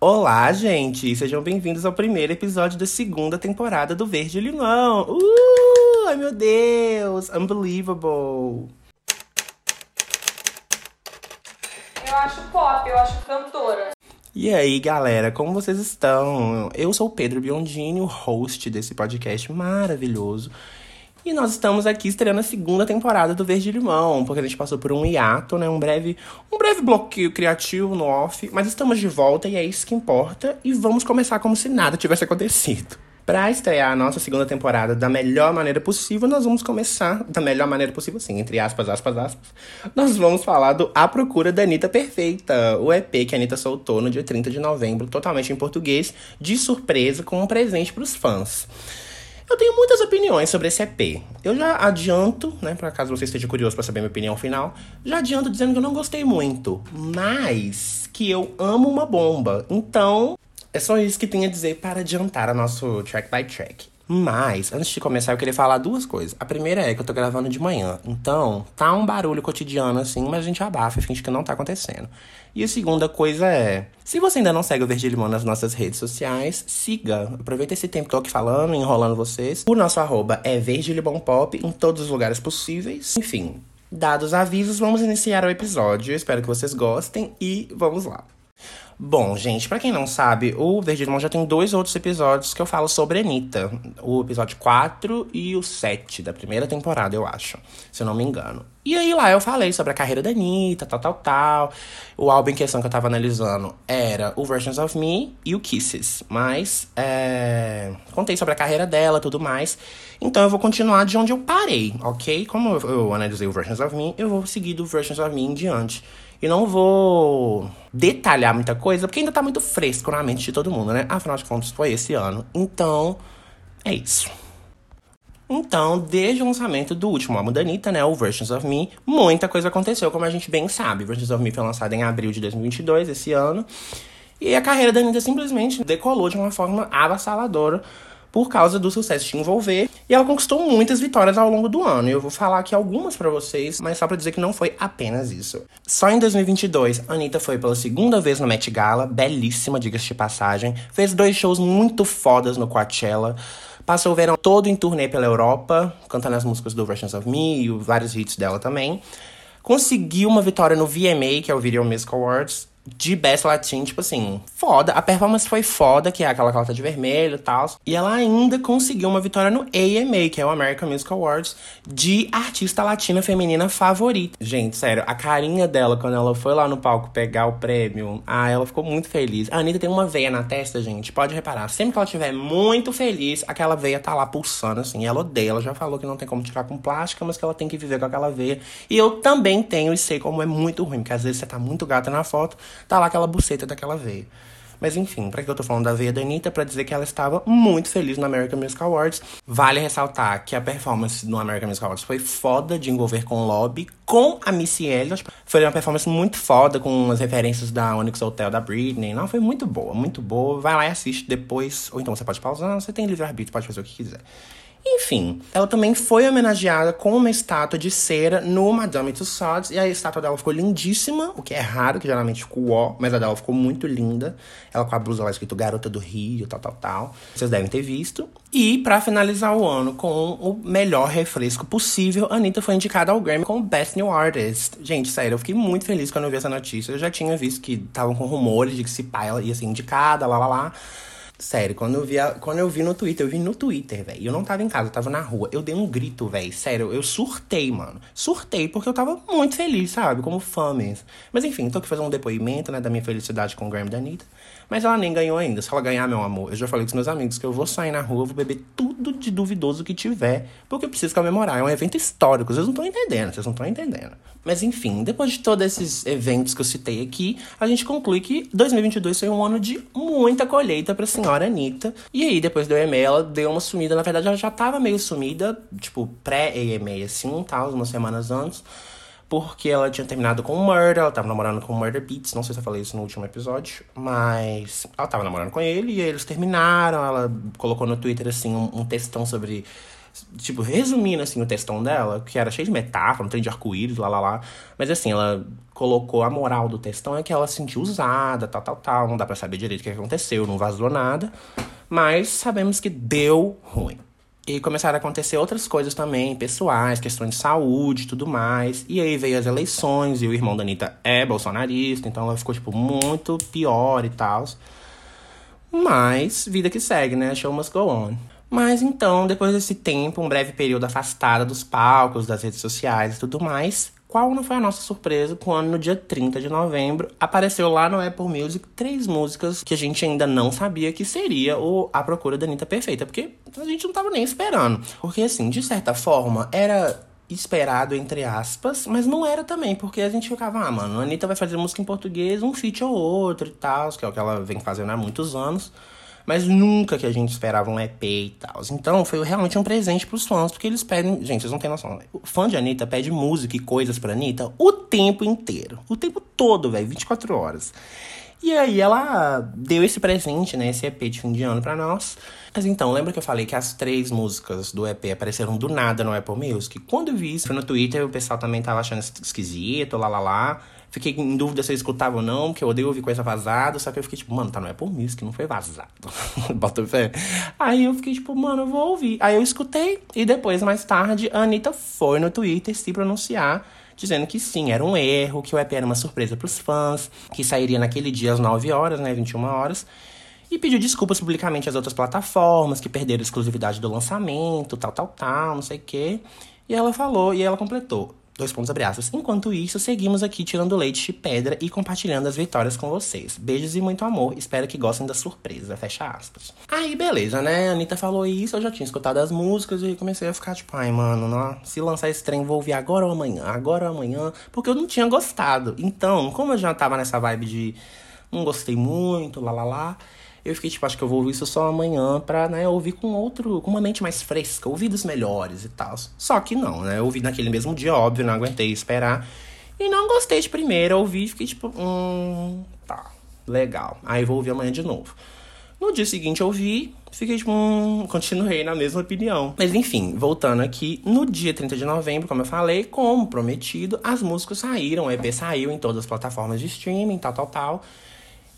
Olá, gente! Sejam bem-vindos ao primeiro episódio da segunda temporada do Verde Limão. Uh! Ai, meu Deus! Unbelievable! Eu acho pop, eu acho cantora. E aí, galera, como vocês estão? Eu sou o Pedro Biondini, o host desse podcast maravilhoso. E nós estamos aqui estreando a segunda temporada do Verde Limão, porque a gente passou por um hiato, né? Um breve, um breve bloqueio criativo no off, mas estamos de volta e é isso que importa. E vamos começar como se nada tivesse acontecido. Para estrear a nossa segunda temporada da melhor maneira possível, nós vamos começar da melhor maneira possível, sim, entre aspas, aspas, aspas. Nós vamos falar do A Procura da Anitta Perfeita, o EP que a Anitta soltou no dia 30 de novembro, totalmente em português, de surpresa, com um presente para os fãs. Eu tenho muitas opiniões sobre esse EP. Eu já adianto, né, para caso você esteja curioso para saber minha opinião final, já adianto dizendo que eu não gostei muito, mas que eu amo uma bomba. Então, é só isso que tenho a dizer para adiantar o nosso track by track. Mas, antes de começar, eu queria falar duas coisas. A primeira é que eu tô gravando de manhã. Então, tá um barulho cotidiano assim, mas a gente abafa e finge que não tá acontecendo. E a segunda coisa é: se você ainda não segue o Verde Limão nas nossas redes sociais, siga. Aproveita esse tempo que tô aqui falando, enrolando vocês. O nosso arroba é Verde Limão Pop em todos os lugares possíveis. Enfim, dados avisos, vamos iniciar o episódio. espero que vocês gostem e vamos lá. Bom, gente, para quem não sabe, o Verde Limão já tem dois outros episódios que eu falo sobre Anitta. O episódio 4 e o 7 da primeira temporada, eu acho, se eu não me engano. E aí lá eu falei sobre a carreira da Anitta, tal, tal, tal. O álbum em questão que eu tava analisando era o Versions of Me e o Kisses. Mas, é... contei sobre a carreira dela tudo mais. Então eu vou continuar de onde eu parei, ok? Como eu analisei o Versions of Me, eu vou seguir do Versions of Me em diante. E não vou detalhar muita coisa, porque ainda tá muito fresco na mente de todo mundo, né? Afinal de contas, foi esse ano. Então, é isso. Então, desde o lançamento do último álbum da Anitta, né, o Versions of Me, muita coisa aconteceu, como a gente bem sabe. Versions of Me foi lançado em abril de 2022, esse ano. E a carreira da Anitta simplesmente decolou de uma forma avassaladora por causa do sucesso de envolver. E ela conquistou muitas vitórias ao longo do ano. E eu vou falar aqui algumas para vocês, mas só para dizer que não foi apenas isso. Só em 2022, a Anitta foi pela segunda vez no Met Gala, belíssima, diga-se de passagem. Fez dois shows muito fodas no Coachella. Passou o verão todo em turnê pela Europa, cantando as músicas do Versions of Me e vários hits dela também. Conseguiu uma vitória no VMA, que é o Video Music Awards, de Best Latin, tipo assim, foda. A performance foi foda, que é aquela calça de vermelho e tal. E ela ainda conseguiu uma vitória no AMA, que é o American Music Awards, de artista latina feminina favorita. Gente, sério, a carinha dela quando ela foi lá no palco pegar o prêmio, ah, ela ficou muito feliz. A Anitta tem uma veia na testa, gente, pode reparar. Sempre que ela estiver muito feliz, aquela veia tá lá pulsando, assim. ela odeia, ela já falou que não tem como tirar com plástica, mas que ela tem que viver com aquela veia. E eu também tenho e sei como é muito ruim, porque às vezes você tá muito gata na foto, tá lá aquela buceta daquela veia. Mas enfim, para que eu tô falando da veia da Anitta? Pra dizer que ela estava muito feliz no American Music Awards. Vale ressaltar que a performance no American Music Awards foi foda de envolver com o lobby, com a Missy Elliott. Foi uma performance muito foda, com as referências da Onyx Hotel, da Britney. Não, foi muito boa, muito boa. Vai lá e assiste depois. Ou então você pode pausar, você tem livre-arbítrio, pode fazer o que quiser. Enfim, ela também foi homenageada com uma estátua de cera no Madame Tussauds. E a estátua dela ficou lindíssima, o que é raro, que geralmente ficou ó, mas a dela ficou muito linda. Ela com a blusa lá escrito Garota do Rio, tal, tal, tal. Vocês devem ter visto. E para finalizar o ano com o melhor refresco possível, a Anitta foi indicada ao Grammy como Best New Artist. Gente, sério, eu fiquei muito feliz quando eu vi essa notícia. Eu já tinha visto que estavam com rumores de que se pai ela ia ser indicada, lá, lá, lá. Sério, quando eu vi, a, quando eu vi no Twitter, eu vi no Twitter, velho. Eu não tava em casa, eu tava na rua. Eu dei um grito, velho. Sério, eu surtei, mano. Surtei porque eu tava muito feliz, sabe? Como fã mesmo. Mas enfim, tô aqui fazendo um depoimento, né, da minha felicidade com o Grammy da Anitta. Mas ela nem ganhou ainda. Se ela ganhar, meu amor, eu já falei com os meus amigos que eu vou sair na rua, vou beber tudo de duvidoso que tiver, porque eu preciso comemorar. É um evento histórico, vocês não estão entendendo, vocês não estão entendendo. Mas enfim, depois de todos esses eventos que eu citei aqui, a gente conclui que 2022 foi um ano de muita colheita pra senhora Anitta. E aí, depois do EMA, ela deu uma sumida. Na verdade, ela já tava meio sumida, tipo, pré-EMA, assim, tal, umas semanas antes porque ela tinha terminado com o Murder, ela tava namorando com o Murder Beats, não sei se eu falei isso no último episódio, mas ela tava namorando com ele e eles terminaram, ela colocou no Twitter assim um, um textão sobre Tipo, resumindo assim o textão dela, que era cheio de metáfora, um trem de arco-íris, lá lá lá. Mas assim, ela colocou a moral do textão é que ela se sentiu usada, tal, tal, tal. Não dá pra saber direito o que aconteceu, não vazou nada. Mas sabemos que deu ruim. E começaram a acontecer outras coisas também, pessoais, questões de saúde e tudo mais. E aí veio as eleições, e o irmão da Anitta é bolsonarista, então ela ficou, tipo, muito pior e tal. Mas, vida que segue, né? Show must go on. Mas então, depois desse tempo, um breve período afastada dos palcos, das redes sociais e tudo mais, qual não foi a nossa surpresa quando no dia 30 de novembro apareceu lá no Apple Music três músicas que a gente ainda não sabia que seria o A Procura da Anitta Perfeita, porque a gente não tava nem esperando. Porque assim, de certa forma, era esperado, entre aspas, mas não era também, porque a gente ficava, ah, mano, a Anitta vai fazer música em português, um feat ou outro e tal, que é o que ela vem fazendo há muitos anos mas nunca que a gente esperava um EP e tal. Então foi realmente um presente pros fãs, porque eles pedem. Gente, vocês não têm noção. O fã de Anitta pede música e coisas pra Anitta o tempo inteiro. O tempo todo, velho, 24 horas. E aí ela deu esse presente, né? Esse EP de fim de ano pra nós. Mas então, lembra que eu falei que as três músicas do EP apareceram do nada no Apple Music? Quando eu vi isso no Twitter, o pessoal também tava achando esquisito, lá lá lá. Fiquei em dúvida se eu escutava ou não, porque eu odeio ouvir coisa vazada. Só que eu fiquei tipo, mano, tá no Apple Music, não foi vazado. Bota fé. Aí eu fiquei tipo, mano, eu vou ouvir. Aí eu escutei, e depois, mais tarde, a Anitta foi no Twitter se pronunciar dizendo que sim, era um erro, que o EP era uma surpresa pros fãs, que sairia naquele dia às 9 horas, né, 21 horas. E pediu desculpas publicamente às outras plataformas que perderam a exclusividade do lançamento, tal, tal, tal, não sei o quê. E ela falou, e ela completou. Dois pontos abre aspas. Enquanto isso, seguimos aqui tirando leite de pedra e compartilhando as vitórias com vocês. Beijos e muito amor. Espero que gostem da surpresa. Fecha aspas. Aí, beleza, né? A Anitta falou isso, eu já tinha escutado as músicas e comecei a ficar tipo, ai, mano, não, se lançar esse trem, vou ouvir agora ou amanhã, agora ou amanhã, porque eu não tinha gostado. Então, como eu já tava nessa vibe de não gostei muito, lá lá lá. Eu fiquei tipo, acho que eu vou ouvir isso só amanhã pra, né, ouvir com outro, com uma mente mais fresca, ouvidos melhores e tal. Só que não, né? Eu ouvi naquele mesmo dia, óbvio, não aguentei esperar. E não gostei de primeira, ouvi e fiquei tipo, hum, tá, legal. Aí vou ouvir amanhã de novo. No dia seguinte eu ouvi, fiquei tipo, hum, continuei na mesma opinião. Mas enfim, voltando aqui, no dia 30 de novembro, como eu falei, como prometido, as músicas saíram, o EP saiu em todas as plataformas de streaming, tal, tal, tal.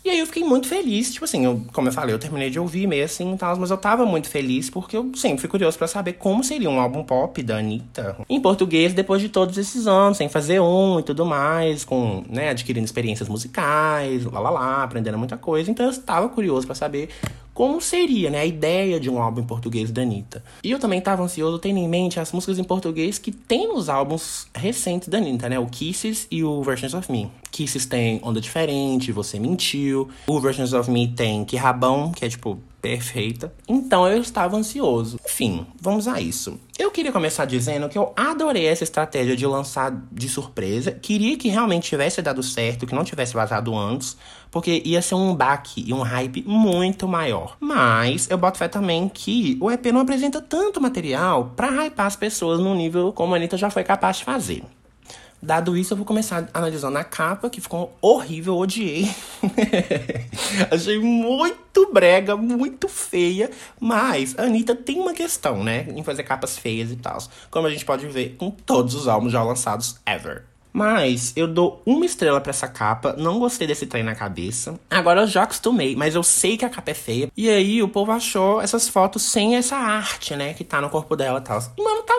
E aí eu fiquei muito feliz, tipo assim, eu, como eu falei, eu terminei de ouvir meio assim e tal, mas eu tava muito feliz porque eu sempre fui curioso para saber como seria um álbum pop da Anitta em português depois de todos esses anos, sem fazer um e tudo mais, com, né, adquirindo experiências musicais, lá lá lá, aprendendo muita coisa. Então eu estava curioso para saber como seria, né, a ideia de um álbum em português da Anitta. E eu também estava ansioso tendo em mente as músicas em português que tem nos álbuns recentes da Anitta, né, o Kisses e o Versions of Me. Kisses tem Onda Diferente, Você Mentiu, o Versions of Me tem Que Rabão, que é tipo perfeita. Então eu estava ansioso. Enfim, vamos a isso. Eu queria começar dizendo que eu adorei essa estratégia de lançar de surpresa. Queria que realmente tivesse dado certo, que não tivesse vazado antes, porque ia ser um baque e um hype muito maior. Mas eu boto fé também que o EP não apresenta tanto material para hypar as pessoas no nível como a Anitta já foi capaz de fazer. Dado isso, eu vou começar analisando a capa, que ficou horrível, odiei. Achei muito brega, muito feia. Mas a Anitta tem uma questão, né? Em fazer capas feias e tal. Como a gente pode ver com todos os álbuns já lançados ever. Mas eu dou uma estrela para essa capa, não gostei desse trem na cabeça. Agora eu já acostumei, mas eu sei que a capa é feia. E aí o povo achou essas fotos sem essa arte, né, que tá no corpo dela e tal. Mano, tá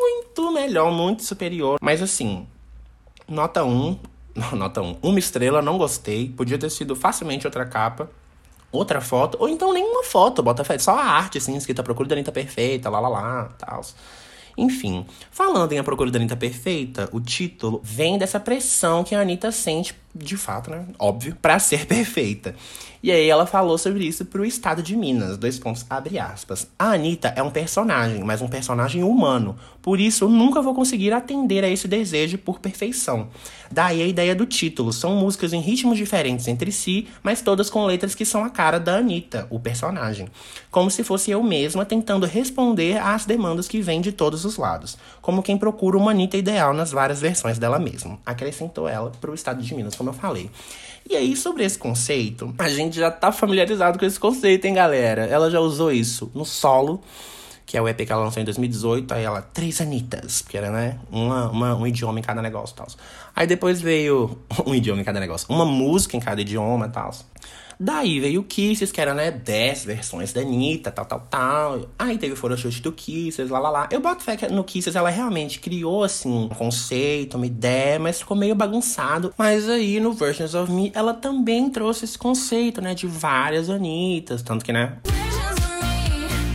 muito melhor, muito superior. Mas assim, Nota 1. Nota 1. Uma estrela, não gostei. Podia ter sido facilmente outra capa. Outra foto. Ou então nenhuma foto, bota fé. Só a arte, assim, escrita Procura da Anitta Perfeita, lá lá lá, tal. Enfim, falando em A Procura da Anitta Perfeita, o título vem dessa pressão que a Anitta sente, de fato, né? Óbvio, para ser perfeita. E aí ela falou sobre isso pro estado de Minas. Dois pontos, abre aspas. A Anitta é um personagem, mas um personagem humano. Por isso, eu nunca vou conseguir atender a esse desejo por perfeição. Daí a ideia do título. São músicas em ritmos diferentes entre si, mas todas com letras que são a cara da Anitta, o personagem. Como se fosse eu mesma tentando responder às demandas que vêm de todos os lados. Como quem procura uma Anitta ideal nas várias versões dela mesma. Acrescentou ela pro estado de Minas, como eu falei. E aí, sobre esse conceito, a gente já tá familiarizado com esse conceito, hein, galera? Ela já usou isso no solo. que é o EP que ela lançou em 2018. Aí ela, três Anitas, porque era, né, uma, uma, um idioma em cada negócio e tal. Aí depois veio um idioma em cada negócio, uma música em cada idioma e tal. Daí veio o Kisses, que era, né, 10 versões da Anitta, tal, tal, tal. Aí teve o photoshoot do Kisses, lá, lá, lá. Eu boto fé que no Kisses ela realmente criou, assim, um conceito, uma ideia, mas ficou meio bagunçado. Mas aí no Versions of Me ela também trouxe esse conceito, né, de várias Anitas. Tanto que, né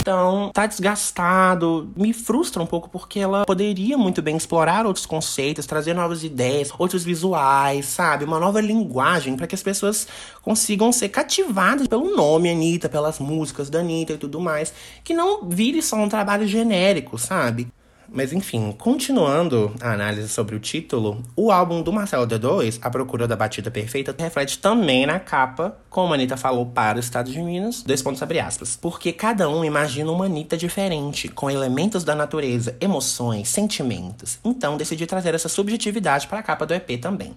então tá desgastado. Me frustra um pouco porque ela poderia muito bem explorar outros conceitos, trazer novas ideias, outros visuais, sabe? Uma nova linguagem para que as pessoas consigam ser cativadas pelo nome Anitta, pelas músicas da Anitta e tudo mais. Que não vire só um trabalho genérico, sabe? Mas enfim, continuando a análise sobre o título, o álbum do Marcelo D2, A Procura da Batida Perfeita, reflete também na capa, como a Anitta falou para o Estado de Minas, dois pontos abre aspas. Porque cada um imagina uma Anitta diferente, com elementos da natureza, emoções, sentimentos. Então decidi trazer essa subjetividade para a capa do EP também.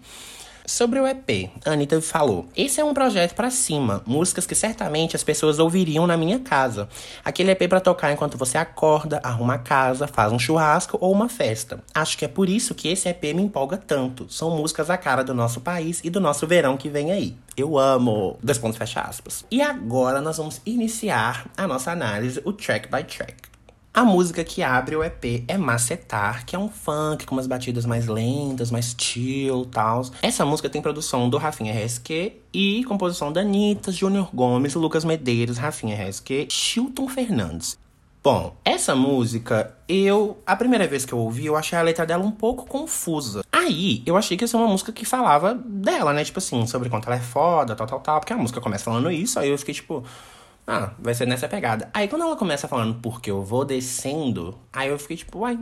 Sobre o EP, a Anitta falou: Esse é um projeto para cima, músicas que certamente as pessoas ouviriam na minha casa. Aquele EP para tocar enquanto você acorda, arruma a casa, faz um churrasco ou uma festa. Acho que é por isso que esse EP me empolga tanto. São músicas a cara do nosso país e do nosso verão que vem aí. Eu amo. Dois pontos fecha aspas. E agora nós vamos iniciar a nossa análise, o track by track. A música que abre o EP é Macetar, que é um funk com umas batidas mais lentas, mais chill tal. Essa música tem produção do Rafinha RSQ e composição da Anitta, Júnior Gomes, Lucas Medeiros, Rafinha RSQ, Chilton Fernandes. Bom, essa música, eu. A primeira vez que eu ouvi, eu achei a letra dela um pouco confusa. Aí, eu achei que ia ser uma música que falava dela, né? Tipo assim, sobre quanto ela é foda, tal, tal, tal. Porque a música começa falando isso, aí eu fiquei tipo. Ah, vai ser nessa pegada. Aí quando ela começa falando porque eu vou descendo, aí eu fiquei tipo, uai.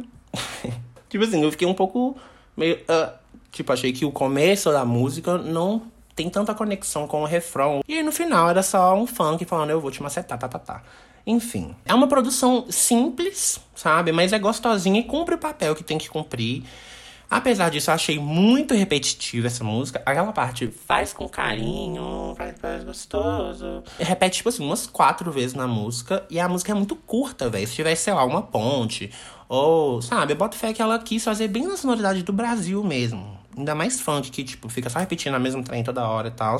tipo assim, eu fiquei um pouco meio. Uh, tipo, achei que o começo da música não tem tanta conexão com o refrão. E aí no final era só um funk falando eu vou te macetar, tá, tá, tá. Enfim, é uma produção simples, sabe? Mas é gostosinha e cumpre o papel que tem que cumprir. Apesar disso, eu achei muito repetitiva essa música. Aquela parte faz com carinho, faz, faz gostoso. Repete, tipo assim, umas quatro vezes na música. E a música é muito curta, velho. Se tivesse, sei lá, uma ponte. Ou, sabe, eu boto fé que ela quis fazer bem na sonoridade do Brasil mesmo. Ainda mais funk, que, tipo, fica só repetindo a mesma trem toda hora e tal.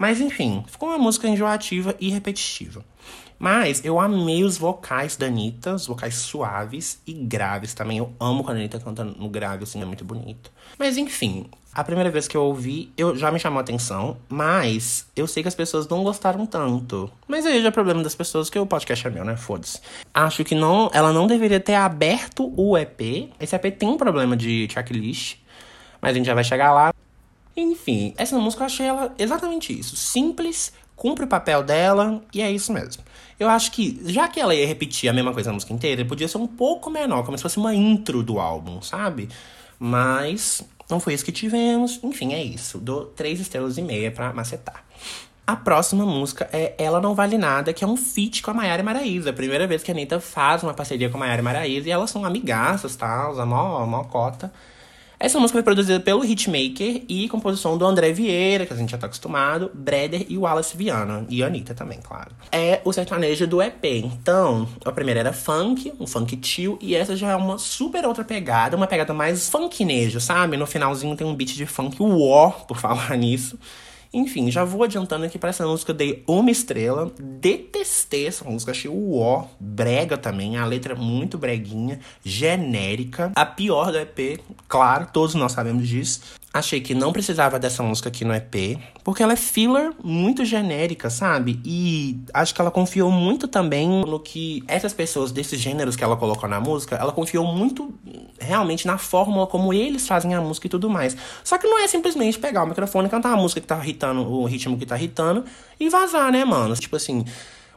Mas, enfim, ficou uma música enjoativa e repetitiva. Mas eu amei os vocais da Anitta, os vocais suaves e graves também. Eu amo quando a Anitta canta no grave, assim, é muito bonito. Mas enfim, a primeira vez que eu ouvi, eu já me chamou a atenção, mas eu sei que as pessoas não gostaram tanto. Mas aí já é problema das pessoas, que o podcast é meu, né? Foda-se. Acho que não, ela não deveria ter aberto o EP. Esse EP tem um problema de tracklist, mas a gente já vai chegar lá. Enfim, essa música eu achei ela exatamente isso. Simples, cumpre o papel dela e é isso mesmo. Eu acho que, já que ela ia repetir a mesma coisa na música inteira, podia ser um pouco menor, como se fosse uma intro do álbum, sabe? Mas não foi isso que tivemos. Enfim, é isso. Dou três estrelas e meia pra macetar. A próxima música é Ela Não Vale Nada, que é um feat com a Maiara Maraíza. A primeira vez que a Anitta faz uma parceria com a Maiara Maraíza e elas são amigaças, tal, tá? a mó, mó cota. Essa música foi produzida pelo Hitmaker e composição do André Vieira, que a gente já tá acostumado, Breder e Wallace Viana. E Anitta também, claro. É o sertanejo do EP. Então, a primeira era funk, um funk chill, e essa já é uma super outra pegada, uma pegada mais funknejo, sabe? No finalzinho tem um beat de funk war, por falar nisso. Enfim, já vou adiantando aqui para essa música, eu dei uma estrela. Detestei essa música, achei o ó, brega também, a letra muito breguinha, genérica. A pior do EP, claro, todos nós sabemos disso. Achei que não precisava dessa música aqui no EP, porque ela é filler muito genérica, sabe? E acho que ela confiou muito também no que essas pessoas desses gêneros que ela colocou na música, ela confiou muito realmente na fórmula como eles fazem a música e tudo mais. Só que não é simplesmente pegar o microfone e cantar a música que tá irritando, o ritmo que tá irritando e vazar, né, mano? Tipo assim,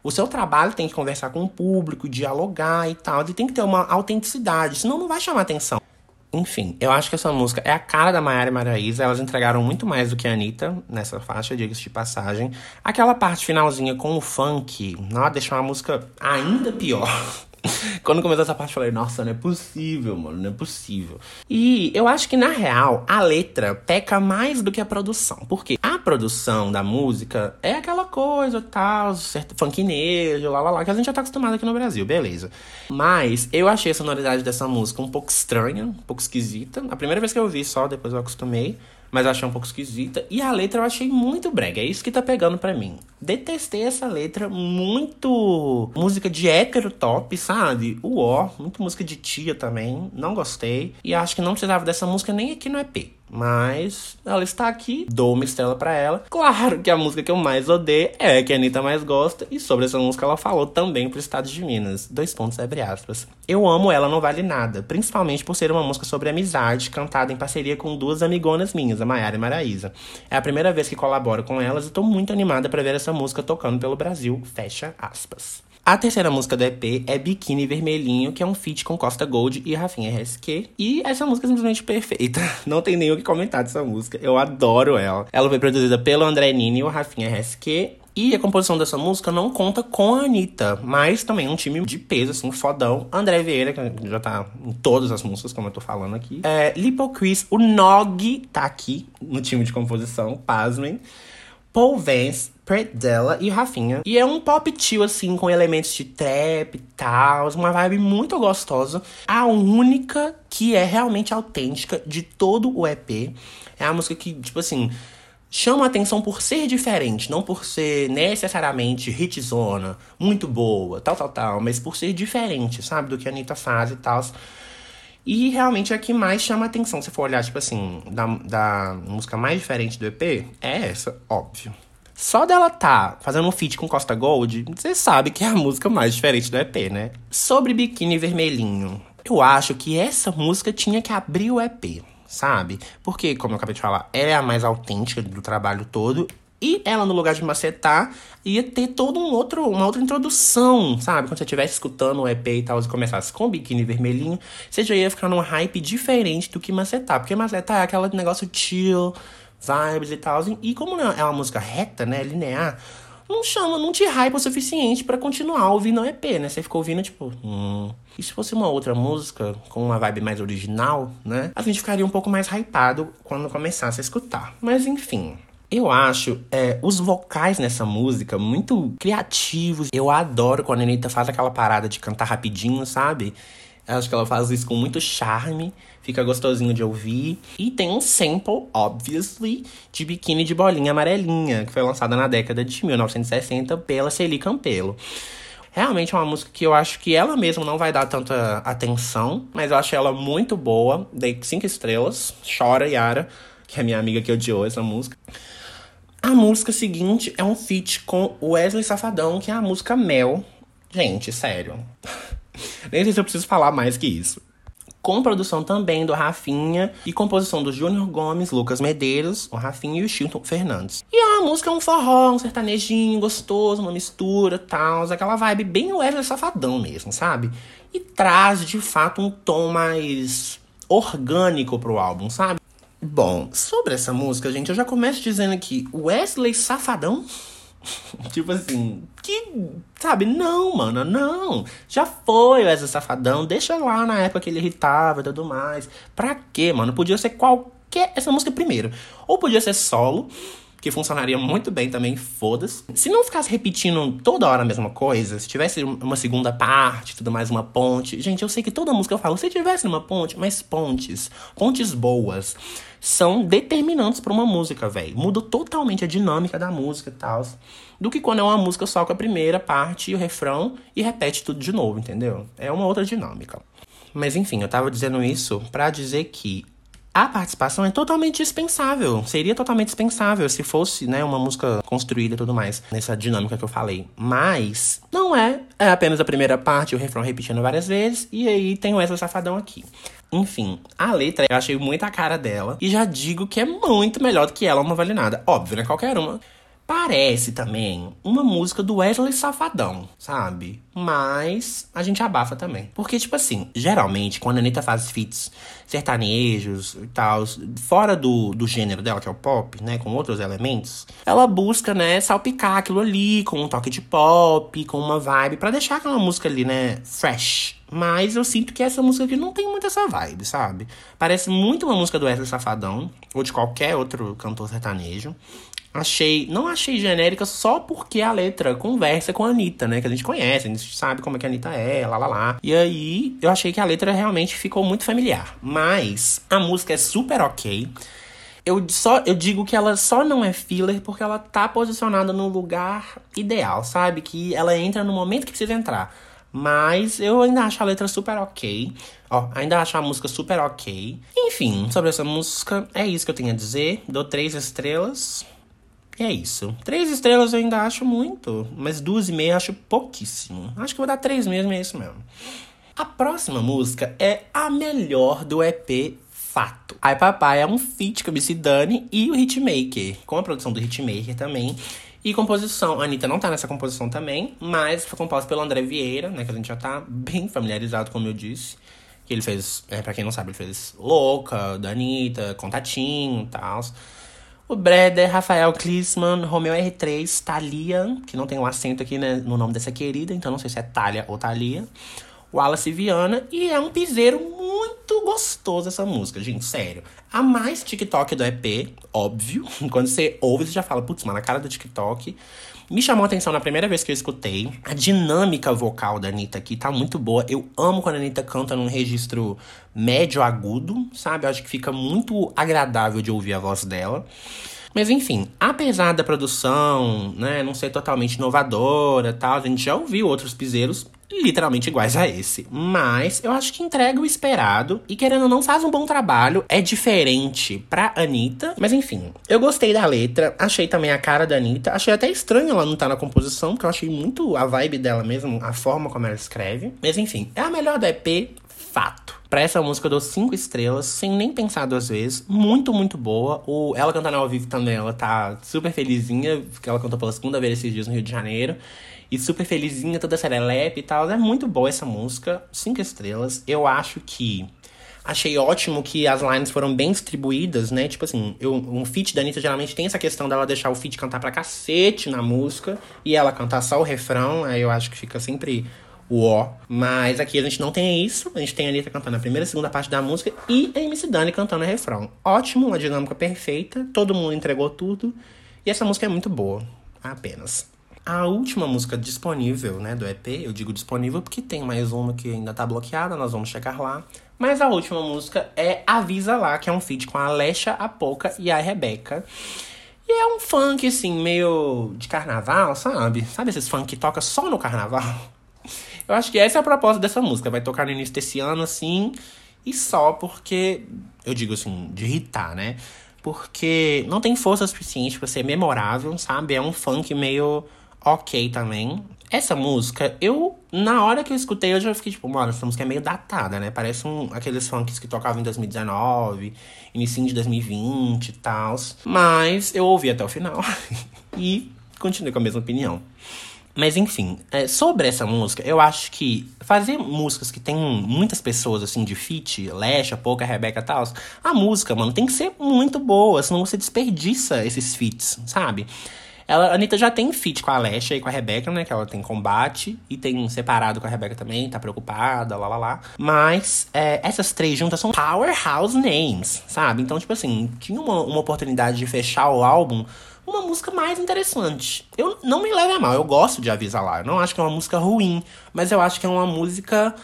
o seu trabalho tem que conversar com o público, dialogar e tal, e tem que ter uma autenticidade, senão não vai chamar atenção. Enfim, eu acho que essa música é a cara da Maiara e Maraísa. Elas entregaram muito mais do que a Anitta nessa faixa, diga-se de passagem. Aquela parte finalzinha com o funk, não, deixou a música ainda pior. Quando começou essa parte, eu falei, nossa, não é possível, mano, não é possível. E eu acho que, na real, a letra peca mais do que a produção. Porque a produção da música é aquela coisa tal, certo, funknejo, lá, lá, lá, que a gente já tá acostumado aqui no Brasil, beleza. Mas eu achei a sonoridade dessa música um pouco estranha, um pouco esquisita. A primeira vez que eu ouvi só, depois eu acostumei mas achei um pouco esquisita. E a letra eu achei muito brega, é isso que tá pegando para mim. Detestei essa letra, muito música de hétero top, sabe? Uó, muito música de tia também, não gostei. E acho que não precisava dessa música nem aqui no EP. Mas ela está aqui, dou uma estrela para ela. Claro que a música que eu mais odeio é a que a Anitta mais gosta. E sobre essa música ela falou também pro estado de Minas. Dois pontos, abre aspas. Eu amo Ela Não Vale Nada, principalmente por ser uma música sobre amizade, cantada em parceria com duas amigonas minhas, a Maiara e Maraísa. É a primeira vez que colaboro com elas e tô muito animada para ver essa música tocando pelo Brasil. Fecha aspas. A terceira música do EP é Biquíni Vermelhinho, que é um feat com Costa Gold e Rafinha RSQ. E essa música é simplesmente perfeita. Não tem nem o que comentar dessa música. Eu adoro ela. Ela foi produzida pelo André Nini e o Rafinha RSQ. E a composição dessa música não conta com a Anitta, mas também um time de peso, assim, fodão. André Vieira, que já tá em todas as músicas, como eu tô falando aqui. É, Lipo Chris, o Nog tá aqui no time de composição, pasmem. Paul Vance, Predella e Rafinha. E é um pop tio, assim, com elementos de trap e tal, uma vibe muito gostosa. A única que é realmente autêntica de todo o EP. É a música que, tipo assim, chama a atenção por ser diferente, não por ser necessariamente hitzona, muito boa, tal, tal, tal, mas por ser diferente, sabe, do que a Anitta faz e tal. E realmente é a que mais chama atenção. Se for olhar, tipo assim, da, da música mais diferente do EP, é essa, óbvio. Só dela tá fazendo um feat com Costa Gold, você sabe que é a música mais diferente do EP, né? Sobre Biquíni Vermelhinho, eu acho que essa música tinha que abrir o EP, sabe? Porque, como eu acabei de falar, ela é a mais autêntica do trabalho todo. E ela, no lugar de macetar, ia ter toda um outro, uma outra introdução, sabe? Quando você estivesse escutando o EP e tal, e começasse com o biquíni vermelhinho, você já ia ficar num hype diferente do que macetar. Porque macetar é aquele negócio chill, vibes e tal. E como é uma música reta, né? Linear, não chama, não te hype o suficiente para continuar ouvindo o EP, né? Você ficou ouvindo, tipo, hum. E se fosse uma outra música, com uma vibe mais original, né? A gente ficaria um pouco mais hypado quando começasse a escutar. Mas enfim. Eu acho é, os vocais nessa música muito criativos. Eu adoro quando a Anitta faz aquela parada de cantar rapidinho, sabe? Acho que ela faz isso com muito charme, fica gostosinho de ouvir. E tem um sample, obviously, de biquíni de bolinha amarelinha, que foi lançada na década de 1960 pela Celi Campelo. Realmente é uma música que eu acho que ela mesma não vai dar tanta atenção, mas eu acho ela muito boa. Dei cinco estrelas. Chora, Yara, que é minha amiga que odiou essa música. A música seguinte é um feat com Wesley Safadão, que é a música Mel. Gente, sério. Nem sei se eu preciso falar mais que isso. Com produção também do Rafinha e composição do Júnior Gomes, Lucas Medeiros, o Rafinha e o Chilton Fernandes. E a música é um forró, um sertanejinho gostoso, uma mistura, tal, aquela vibe bem Wesley Safadão mesmo, sabe? E traz de fato um tom mais orgânico pro álbum, sabe? Bom, sobre essa música, gente, eu já começo dizendo que Wesley Safadão. tipo assim, que. Sabe? Não, mano, não. Já foi Wesley Safadão. Deixa lá na época que ele irritava e tudo mais. Pra quê, mano? Podia ser qualquer. Essa música primeiro. Ou podia ser solo que funcionaria muito bem também, foda-se. Se não ficasse repetindo toda hora a mesma coisa, se tivesse uma segunda parte, tudo mais, uma ponte. Gente, eu sei que toda música eu falo, se tivesse uma ponte, mas pontes, pontes boas, são determinantes para uma música, velho. Muda totalmente a dinâmica da música e tal. Do que quando é uma música só com a primeira parte e o refrão e repete tudo de novo, entendeu? É uma outra dinâmica. Mas enfim, eu tava dizendo isso para dizer que a participação é totalmente dispensável. Seria totalmente dispensável se fosse, né, uma música construída e tudo mais, nessa dinâmica que eu falei. Mas não é. É apenas a primeira parte, o refrão repetindo várias vezes, e aí tem o Wesley Safadão aqui. Enfim, a letra eu achei muito a cara dela. E já digo que é muito melhor do que ela, não vale nada. Óbvio, né? Qualquer uma. Parece também uma música do Wesley Safadão, sabe? Mas a gente abafa também. Porque, tipo assim, geralmente, quando a Anitta faz feats sertanejos e tal, fora do, do gênero dela, que é o pop, né? Com outros elementos, ela busca, né, salpicar aquilo ali com um toque de pop, com uma vibe, para deixar aquela música ali, né, fresh. Mas eu sinto que essa música aqui não tem muito essa vibe, sabe? Parece muito uma música do Wesley Safadão, ou de qualquer outro cantor sertanejo achei. Não achei genérica só porque a letra conversa com a Anitta, né? Que a gente conhece, a gente sabe como é que a Anitta é, lá lá lá. E aí eu achei que a letra realmente ficou muito familiar. Mas a música é super ok. Eu, só, eu digo que ela só não é filler porque ela tá posicionada no lugar ideal, sabe? Que ela entra no momento que precisa entrar. Mas eu ainda acho a letra super ok. Ó, ainda acho a música super ok. Enfim, sobre essa música, é isso que eu tenho a dizer. Dou três estrelas. É isso. Três estrelas eu ainda acho muito, mas duas e meia acho pouquíssimo. Acho que vou dar três mesmo, é isso mesmo. A próxima música é a melhor do EP Fato. Ai Papai é um feat com a Missy Dani e o Hitmaker, com a produção do Hitmaker também. E composição, a Anitta não tá nessa composição também, mas foi composta pelo André Vieira, né, que a gente já tá bem familiarizado, como eu disse. Que ele fez, é, pra quem não sabe, ele fez Louca, da Anitta, Contatinho e tal. O Breder, Rafael Klisman, Romeo R3, Thalia, que não tem um acento aqui né, no nome dessa querida, então não sei se é Thalia ou Thalia. Wallace Viana, e é um piseiro muito gostoso essa música, gente, sério. A mais TikTok do EP, óbvio. Quando você ouve, você já fala, putz, mano, a cara do TikTok. Me chamou a atenção na primeira vez que eu escutei. A dinâmica vocal da Anitta aqui tá muito boa. Eu amo quando a Anitta canta num registro médio agudo, sabe? Eu acho que fica muito agradável de ouvir a voz dela. Mas enfim, apesar da produção, né, não ser totalmente inovadora, tal, a gente já ouviu outros piseiros literalmente iguais a esse. Mas eu acho que entrega o esperado e querendo ou não faz um bom trabalho. É diferente pra Anitta. Mas enfim, eu gostei da letra, achei também a cara da Anitta. Achei até estranho ela não estar tá na composição, porque eu achei muito a vibe dela mesmo, a forma como ela escreve. Mas enfim, é a melhor da EP, fato. Pra essa música eu dou cinco estrelas, sem nem pensar duas vezes. Muito, muito boa. O, ela cantando ao vivo também, ela tá super felizinha, porque ela cantou pela segunda vez esses dias no Rio de Janeiro. E super felizinha, toda serelepe e tal. É muito boa essa música. Cinco estrelas. Eu acho que. Achei ótimo que as lines foram bem distribuídas, né? Tipo assim, eu, um feat da Anitta geralmente tem essa questão dela deixar o feat cantar pra cacete na música e ela cantar só o refrão. Aí eu acho que fica sempre o ó. Mas aqui a gente não tem isso. A gente tem a Anitta cantando a primeira e segunda parte da música e a MC Dani cantando o refrão. Ótimo, uma dinâmica perfeita. Todo mundo entregou tudo. E essa música é muito boa. Apenas. A última música disponível, né, do EP, eu digo disponível porque tem mais uma que ainda tá bloqueada, nós vamos chegar lá. Mas a última música é Avisa Lá, que é um feat com a Alexa, a Poca e a Rebeca. E é um funk, assim, meio de carnaval, sabe? Sabe esses funk que toca só no carnaval? Eu acho que essa é a proposta dessa música. Vai tocar no início desse ano, assim, e só porque. Eu digo assim, de irritar, né? Porque não tem força suficiente para ser memorável, sabe? É um funk meio ok também. Essa música, eu, na hora que eu escutei, eu já fiquei tipo, mano, essa música é meio datada, né? Parece um, aqueles funks que tocavam em 2019, início de 2020 e tal. Mas eu ouvi até o final e continuei com a mesma opinião. Mas enfim, é, sobre essa música, eu acho que fazer músicas que tem muitas pessoas, assim, de feat, Lesha, Pouca, Rebeca e tal, a música, mano, tem que ser muito boa, senão você desperdiça esses feats, sabe? Ela, a Anitta já tem feat com a Lesha e com a Rebeca, né? Que ela tem combate e tem separado com a Rebeca também, tá preocupada, lá lá lá. Mas é, essas três juntas são powerhouse names, sabe? Então, tipo assim, tinha uma, uma oportunidade de fechar o álbum uma música mais interessante. Eu não me leve a mal, eu gosto de Avisar Lá. Eu não acho que é uma música ruim, mas eu acho que é uma música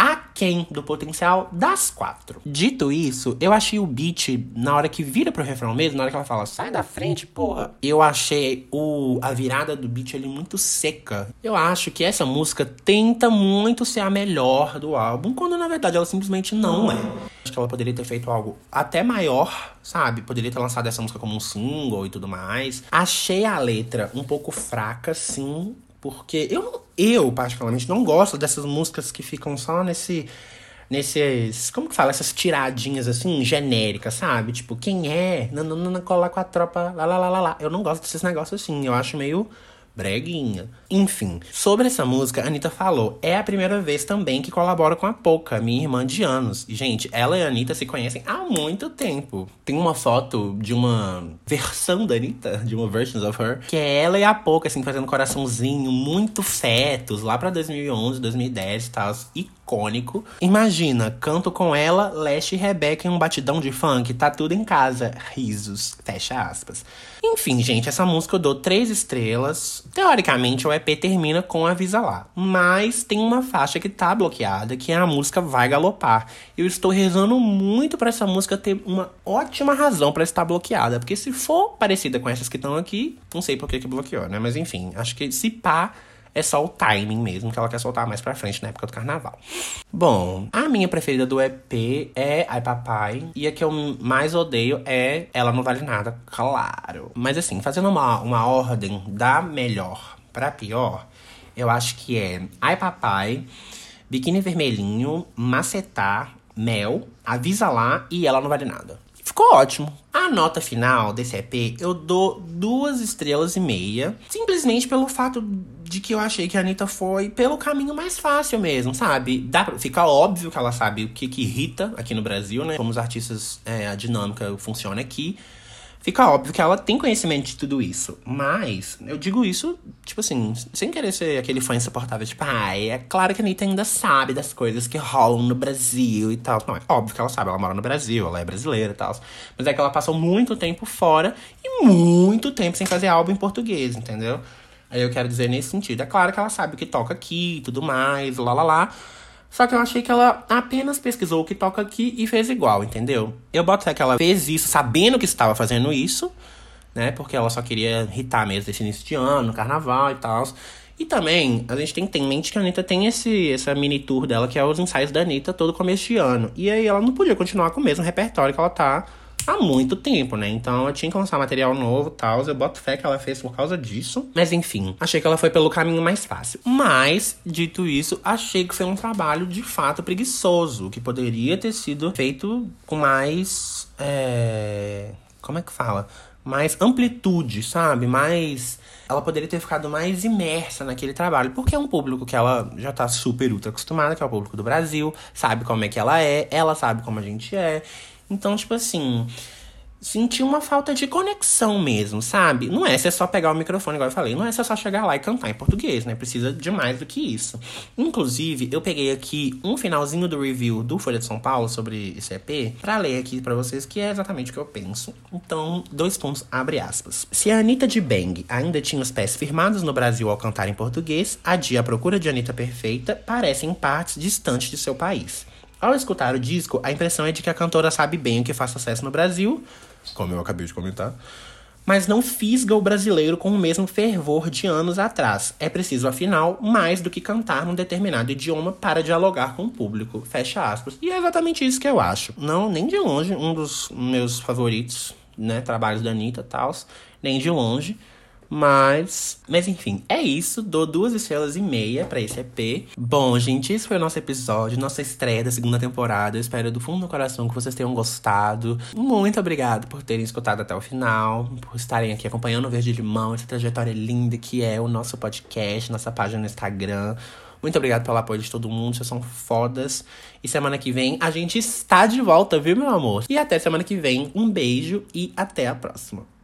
aquém do potencial das quatro. Dito isso, eu achei o beat, na hora que vira pro refrão mesmo, na hora que ela fala, sai da frente, porra. Eu achei o, a virada do beat ali muito seca. Eu acho que essa música tenta muito ser a melhor do álbum, quando na verdade ela simplesmente não é. Acho que ela poderia ter feito algo até maior, sabe? Poderia ter lançado essa música como um single e tudo mais. Achei a letra um pouco fraca, sim. Porque eu, eu, particularmente, não gosto dessas músicas que ficam só nesse nesses. Como que fala? Essas tiradinhas assim, genéricas, sabe? Tipo, quem é? Nananana, colar com a tropa, lá, lá, lá, lá, lá. Eu não gosto desses negócios assim. Eu acho meio breguinha. Enfim, sobre essa música, a Anitta falou: é a primeira vez também que colabora com a Poca, minha irmã de anos. E, gente, ela e a Anitta se conhecem há muito tempo. Tem uma foto de uma versão da Anitta, de uma Versions of Her, que é ela e a Poca, assim, fazendo coraçãozinho, muito fetos, lá pra 2011, 2010 e tal. Icônico. Imagina, canto com ela, Leste e Rebeca em um batidão de funk, tá tudo em casa. Risos. Fecha aspas. Enfim, gente, essa música eu dou três estrelas. Teoricamente, o EP termina com Avisa Lá. Mas tem uma faixa que tá bloqueada, que é a música Vai Galopar. Eu estou rezando muito para essa música ter uma ótima razão para estar bloqueada. Porque se for parecida com essas que estão aqui, não sei por que, que bloqueou, né? Mas enfim, acho que se pá é só o timing mesmo, que ela quer soltar mais pra frente na época do carnaval. Bom, a minha preferida do EP é Ai Papai. E a que eu mais odeio é Ela Não Vale Nada, claro. Mas assim, fazendo uma, uma ordem da melhor pra pior, eu acho que é Ai Papai, Biquíni Vermelhinho, Macetar, Mel, Avisa Lá e Ela Não Vale Nada. Ficou ótimo. A nota final desse EP eu dou duas estrelas e meia. Simplesmente pelo fato de que eu achei que a Anitta foi pelo caminho mais fácil mesmo, sabe? Dá pra, fica óbvio que ela sabe o que, que irrita aqui no Brasil, né? Como os artistas, é, a dinâmica funciona aqui fica óbvio que ela tem conhecimento de tudo isso. Mas, eu digo isso, tipo assim, sem querer ser aquele fã insuportável, tipo, ai, é claro que a Anitta ainda sabe das coisas que rolam no Brasil e tal. Não, é óbvio que ela sabe, ela mora no Brasil, ela é brasileira e tal. Mas é que ela passou muito tempo fora e muito tempo sem fazer álbum em português, entendeu? Aí eu quero dizer nesse sentido. É claro que ela sabe o que toca aqui e tudo mais, lá lá lá. Só que eu achei que ela apenas pesquisou o que toca aqui e fez igual, entendeu? Eu boto que ela fez isso sabendo que estava fazendo isso, né? Porque ela só queria irritar mesmo desse início de ano, carnaval e tal. E também, a gente tem que ter em mente que a Anitta tem esse, essa mini tour dela, que é os ensaios da Anitta todo começo de ano. E aí ela não podia continuar com o mesmo repertório que ela tá há muito tempo, né? Então eu tinha que lançar material novo e tal. Eu boto fé que ela fez por causa disso. Mas enfim, achei que ela foi pelo caminho mais fácil. Mas, dito isso, achei que foi um trabalho de fato preguiçoso, que poderia ter sido feito com mais. É... Como é que fala? Mais amplitude, sabe? Mais. Ela poderia ter ficado mais imersa naquele trabalho. Porque é um público que ela já tá super ultra acostumada, que é o público do Brasil, sabe como é que ela é, ela sabe como a gente é. Então, tipo assim, senti uma falta de conexão mesmo, sabe? Não é é só pegar o microfone, igual eu falei, não é só chegar lá e cantar em português, né? Precisa de mais do que isso. Inclusive, eu peguei aqui um finalzinho do review do Folha de São Paulo sobre esse EP pra ler aqui para vocês, que é exatamente o que eu penso. Então, dois pontos, abre aspas. Se a Anitta de Bang ainda tinha os pés firmados no Brasil ao cantar em português, a Dia Procura de Anitta Perfeita parece em partes distantes de seu país. Ao escutar o disco, a impressão é de que a cantora sabe bem o que faz sucesso no Brasil, como eu acabei de comentar, mas não fisga o brasileiro com o mesmo fervor de anos atrás. É preciso, afinal, mais do que cantar num determinado idioma para dialogar com o público. Fecha aspas. E é exatamente isso que eu acho. Não, nem de longe, um dos meus favoritos, né? Trabalhos da Anitta e tal, nem de longe. Mas, mas enfim, é isso. Dou duas estrelas e meia para esse EP. Bom, gente, esse foi o nosso episódio, nossa estreia da segunda temporada. Eu espero do fundo do coração que vocês tenham gostado. Muito obrigado por terem escutado até o final, por estarem aqui acompanhando o Verde Limão, essa trajetória linda que é o nosso podcast, nossa página no Instagram. Muito obrigado pelo apoio de todo mundo, vocês são fodas. E semana que vem a gente está de volta, viu, meu amor? E até semana que vem, um beijo e até a próxima.